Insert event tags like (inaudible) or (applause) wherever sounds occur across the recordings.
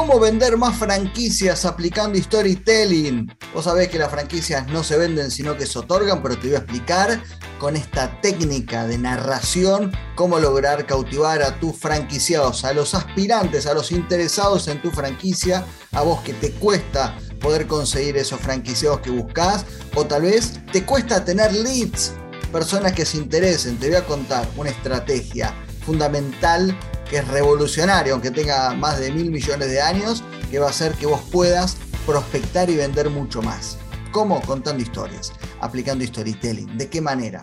¿Cómo vender más franquicias aplicando storytelling? Vos sabés que las franquicias no se venden sino que se otorgan, pero te voy a explicar con esta técnica de narración cómo lograr cautivar a tus franquiciados, a los aspirantes, a los interesados en tu franquicia, a vos que te cuesta poder conseguir esos franquiciados que buscas o tal vez te cuesta tener leads, personas que se interesen. Te voy a contar una estrategia fundamental que es revolucionaria, aunque tenga más de mil millones de años, que va a hacer que vos puedas prospectar y vender mucho más. ¿Cómo? Contando historias, aplicando storytelling. ¿De qué manera?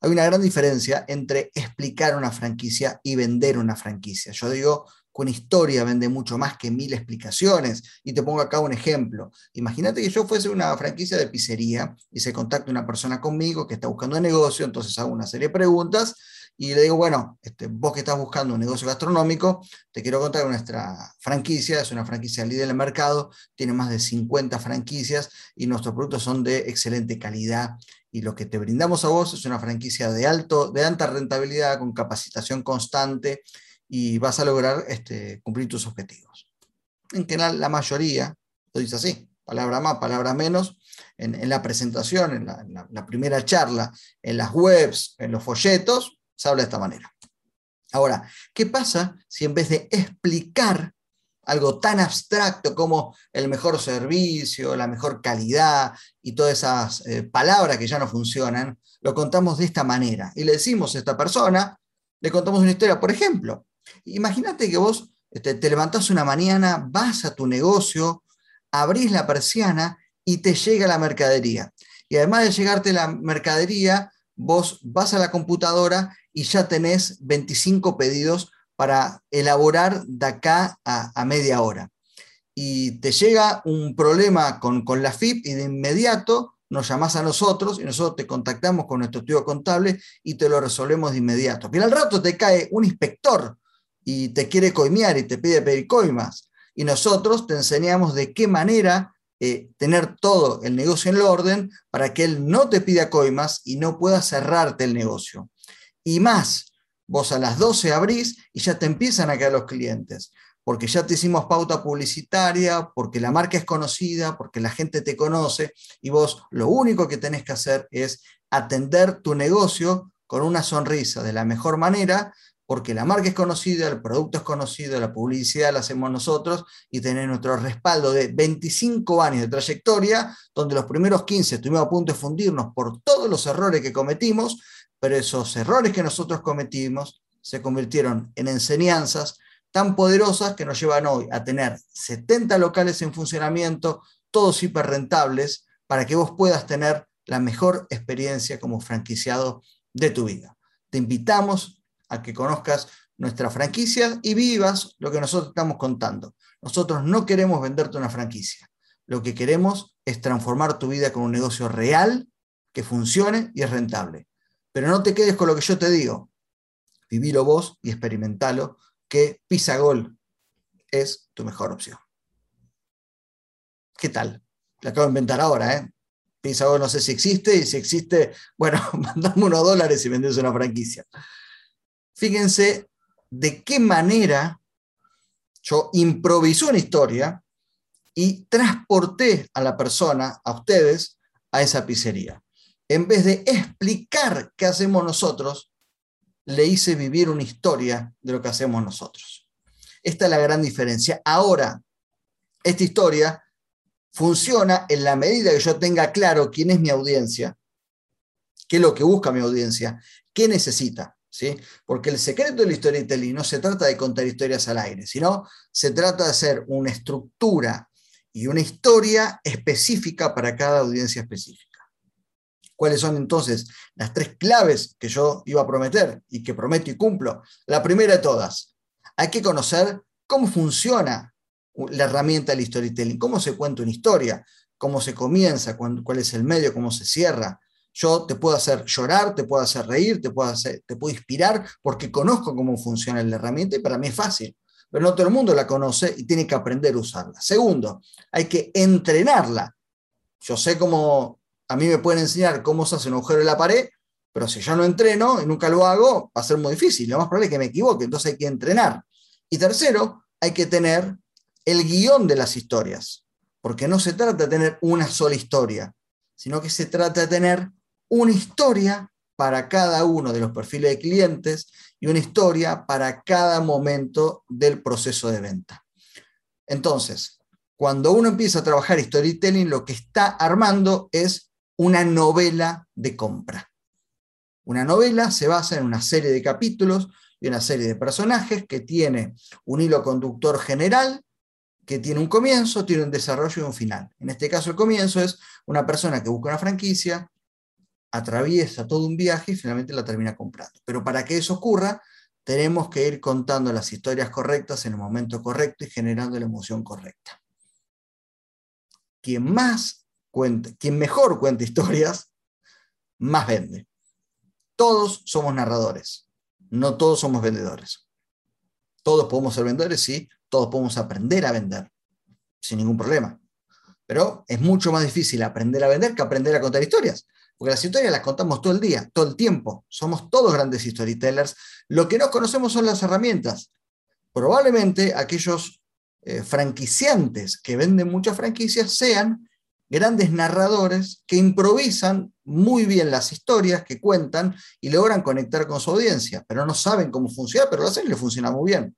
Hay una gran diferencia entre explicar una franquicia y vender una franquicia. Yo digo que una historia vende mucho más que mil explicaciones. Y te pongo acá un ejemplo. Imagínate que yo fuese una franquicia de pizzería y se contacta una persona conmigo que está buscando un negocio, entonces hago una serie de preguntas y le digo, bueno, este, vos que estás buscando un negocio gastronómico, te quiero contar que nuestra franquicia es una franquicia líder en el mercado, tiene más de 50 franquicias y nuestros productos son de excelente calidad y lo que te brindamos a vos es una franquicia de, alto, de alta rentabilidad, con capacitación constante y vas a lograr este, cumplir tus objetivos. En general, la mayoría lo dice así, palabra más, palabra menos, en, la presentación, en la primera charla, en las webs, en los folletos, se habla de esta manera. Ahora, ¿qué pasa si en vez de explicar algo tan abstracto como el mejor servicio, la mejor calidad y todas esas eh, palabras que ya no funcionan, lo contamos de esta manera? Y le decimos a esta persona, le contamos una historia, por ejemplo, imagínate que vos este, te levantás una mañana, vas a tu negocio, abrís la persiana y te llega la mercadería. Y además de llegarte la mercadería, vos vas a la computadora y ya tenés 25 pedidos para elaborar de acá a, media hora. Y te llega un problema con, con la FIP y de inmediato nos llamás a nosotros y nosotros te contactamos con nuestro estudio contable y te lo resolvemos de inmediato. Pero al rato te cae un inspector y te quiere coimear y te pide pedir coimas. Y nosotros te enseñamos de qué manera eh, tener todo el negocio en el orden para que él no te pida coimas y no pueda cerrarte el negocio y más. Vos a las 12 abrís y ya te empiezan a quedar los clientes, porque ya te hicimos pauta publicitaria, porque la marca es conocida, porque la gente te conoce y vos lo único que tenés que hacer es atender tu negocio con una sonrisa de la mejor manera, porque la marca es conocida, el producto es conocido, la publicidad la hacemos nosotros y tener nuestro respaldo de 25 años de trayectoria, donde los primeros 15 estuvimos a punto de fundirnos por todos los errores que cometimos, pero esos errores que nosotros cometimos se convirtieron en enseñanzas tan poderosas que nos llevan hoy a tener 70 locales en funcionamiento, todos hiperrentables, para que vos puedas tener la mejor experiencia como franquiciado de tu vida. Te invitamos a que conozcas nuestra franquicia y vivas lo que nosotros estamos contando. Nosotros no queremos venderte una franquicia. Lo que queremos es transformar tu vida con un negocio real que funcione y es rentable. Pero no te quedes con lo que yo te digo. Vivilo vos y experimentalo, que Gol es tu mejor opción. ¿Qué tal? Lo acabo de inventar ahora, ¿eh? Gol no sé si existe y si existe, (laughs) bueno, mandame unos dólares y vendes una franquicia. Fíjense de qué manera yo improvisé una historia y transporté a la persona, a ustedes, a esa pizzería en vez de explicar qué hacemos nosotros, le hice vivir una historia de lo que hacemos nosotros. Esta es la gran diferencia. Ahora, esta historia funciona en la medida que yo tenga claro quién es mi audiencia, qué es lo que busca mi audiencia, qué necesita. ¿Sí? Porque el secreto del storytelling no se trata de contar historias al aire, sino se trata de hacer una estructura y una historia específica para cada audiencia específica. ¿Cuáles son entonces las tres claves que yo iba a prometer y que prometo y cumplo? La primera de todas, hay que conocer cómo funciona la herramienta del storytelling, cómo se cuenta una historia, cómo se comienza, cuál es el medio, cómo se cierra. Yo te puedo hacer llorar, te puedo hacer reír, te puedo, inspirar porque conozco cómo funciona la herramienta y para mí es fácil. Pero no todo el mundo la conoce y tiene que aprender a usarla. Segundo, hay que entrenarla. Yo sé cómo a mí me pueden enseñar cómo se hace un agujero en la pared, pero si yo no entreno y nunca lo hago, va a ser muy difícil. Lo más probable es que me equivoque, entonces hay que entrenar. Y tercero, hay que tener el guion de las historias, porque no se trata de tener una sola historia, sino que se trata de tener una historia para cada uno de los perfiles de clientes y una historia para cada momento del proceso de venta. Entonces, cuando uno empieza a trabajar storytelling, lo que está armando es una novela de compra. Una novela se basa en una serie de capítulos y una serie de personajes que tiene un hilo conductor general, que tiene un comienzo, tiene un desarrollo y un final. En este caso el comienzo es una persona que busca una franquicia, atraviesa todo un viaje y finalmente la termina comprando. Pero para que eso ocurra, tenemos que ir contando las historias correctas en el momento correcto y generando la emoción correcta. Quien más cuenta, quien mejor cuenta historias, más vende. Todos somos narradores, no todos somos vendedores. Todos podemos ser vendedores, sí, todos podemos aprender a vender, sin ningún problema. Pero es mucho más difícil aprender a vender que aprender a contar historias. Porque las historias las contamos todo el día, todo el tiempo. Somos todos grandes storytellers. Lo que no conocemos son las herramientas. Probablemente aquellos eh, franquiciantes que venden muchas franquicias sean grandes narradores que improvisan muy bien las historias que cuentan y logran conectar con su audiencia, pero no saben cómo funciona, pero lo hacen y le funciona muy bien.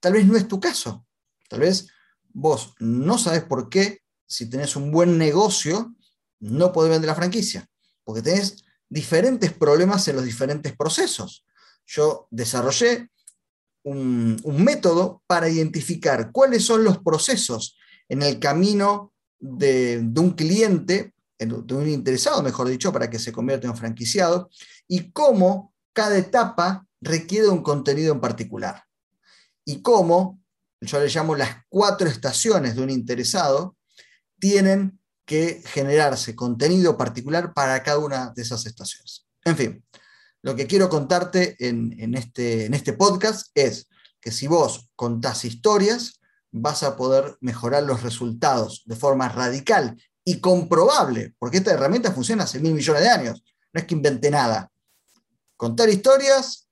Tal vez no es tu caso. Tal vez vos no sabes por qué, si tenés un buen negocio, no podés vender la franquicia porque tenés diferentes problemas en los diferentes procesos. Yo desarrollé un, método para identificar cuáles son los procesos en el camino de, un cliente, de un interesado, mejor dicho, para que se convierta en franquiciado, y cómo cada etapa requiere un contenido en particular. Y cómo, yo le llamo las cuatro estaciones de un interesado, tienen que generarse contenido particular para cada una de esas estaciones. En fin, lo que quiero contarte en, este, en este podcast es que si vos contás historias, vas a poder mejorar los resultados de forma radical y comprobable, porque esta herramienta funciona hace mil millones de años, no es que inventé nada. Contar historias,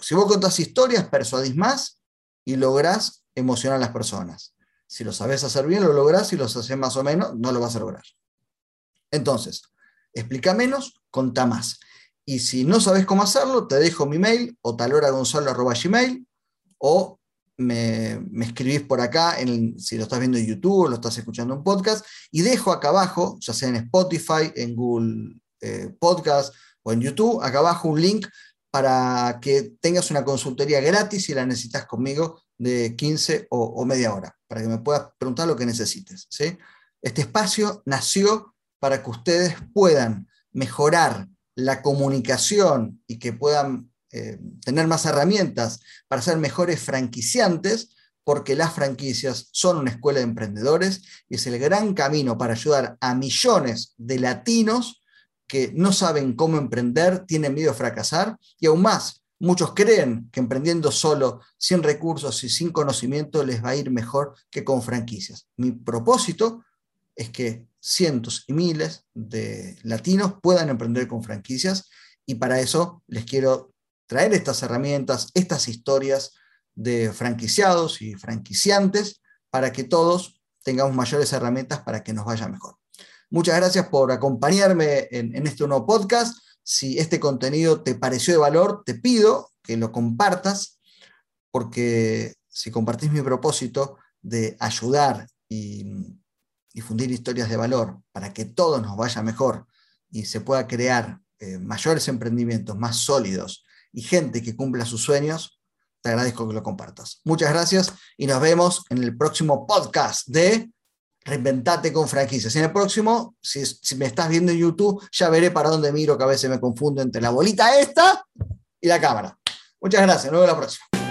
si vos contás historias, persuadís más y lográs emocionar a las personas. Si lo sabes hacer bien, lo lográs. Si lo haces más o menos, no lo vas a lograr. Entonces, explica menos, conta más. Y si no sabes cómo hacerlo, te dejo mi mail o gmail o me, escribís por acá, si lo estás viendo en YouTube o lo estás escuchando en podcast, y dejo acá abajo, ya sea en Spotify, en Google eh, Podcast o en YouTube, acá abajo un link para que tengas una consultoría gratis si la necesitas conmigo de 15 o, media hora, para que me puedas preguntar lo que necesites. Este espacio nació para que ustedes puedan mejorar la comunicación y que puedan eh, tener más herramientas para ser mejores franquiciantes, porque las franquicias son una escuela de emprendedores y es el gran camino para ayudar a millones de latinos que no saben cómo emprender, tienen miedo a fracasar y aún más Muchos creen que emprendiendo solo, sin recursos y sin conocimiento, les va a ir mejor que con franquicias. Mi propósito es que cientos y miles de latinos puedan emprender con franquicias y para eso les quiero traer estas herramientas, estas historias de franquiciados y franquiciantes para que todos tengamos mayores herramientas para que nos vaya mejor. Muchas gracias por acompañarme en, este nuevo podcast. Si este contenido te pareció de valor, te pido que lo compartas, porque si compartís mi propósito de ayudar y difundir historias de valor para que todo nos vaya mejor y se pueda crear eh, mayores emprendimientos más sólidos y gente que cumpla sus sueños, te agradezco que lo compartas. Muchas gracias y nos vemos en el próximo podcast de reinventate con franquicias. En el próximo, si, me estás viendo en YouTube, ya veré para dónde miro, que a veces me confundo entre la bolita esta y la cámara. Muchas gracias, nos vemos la próxima.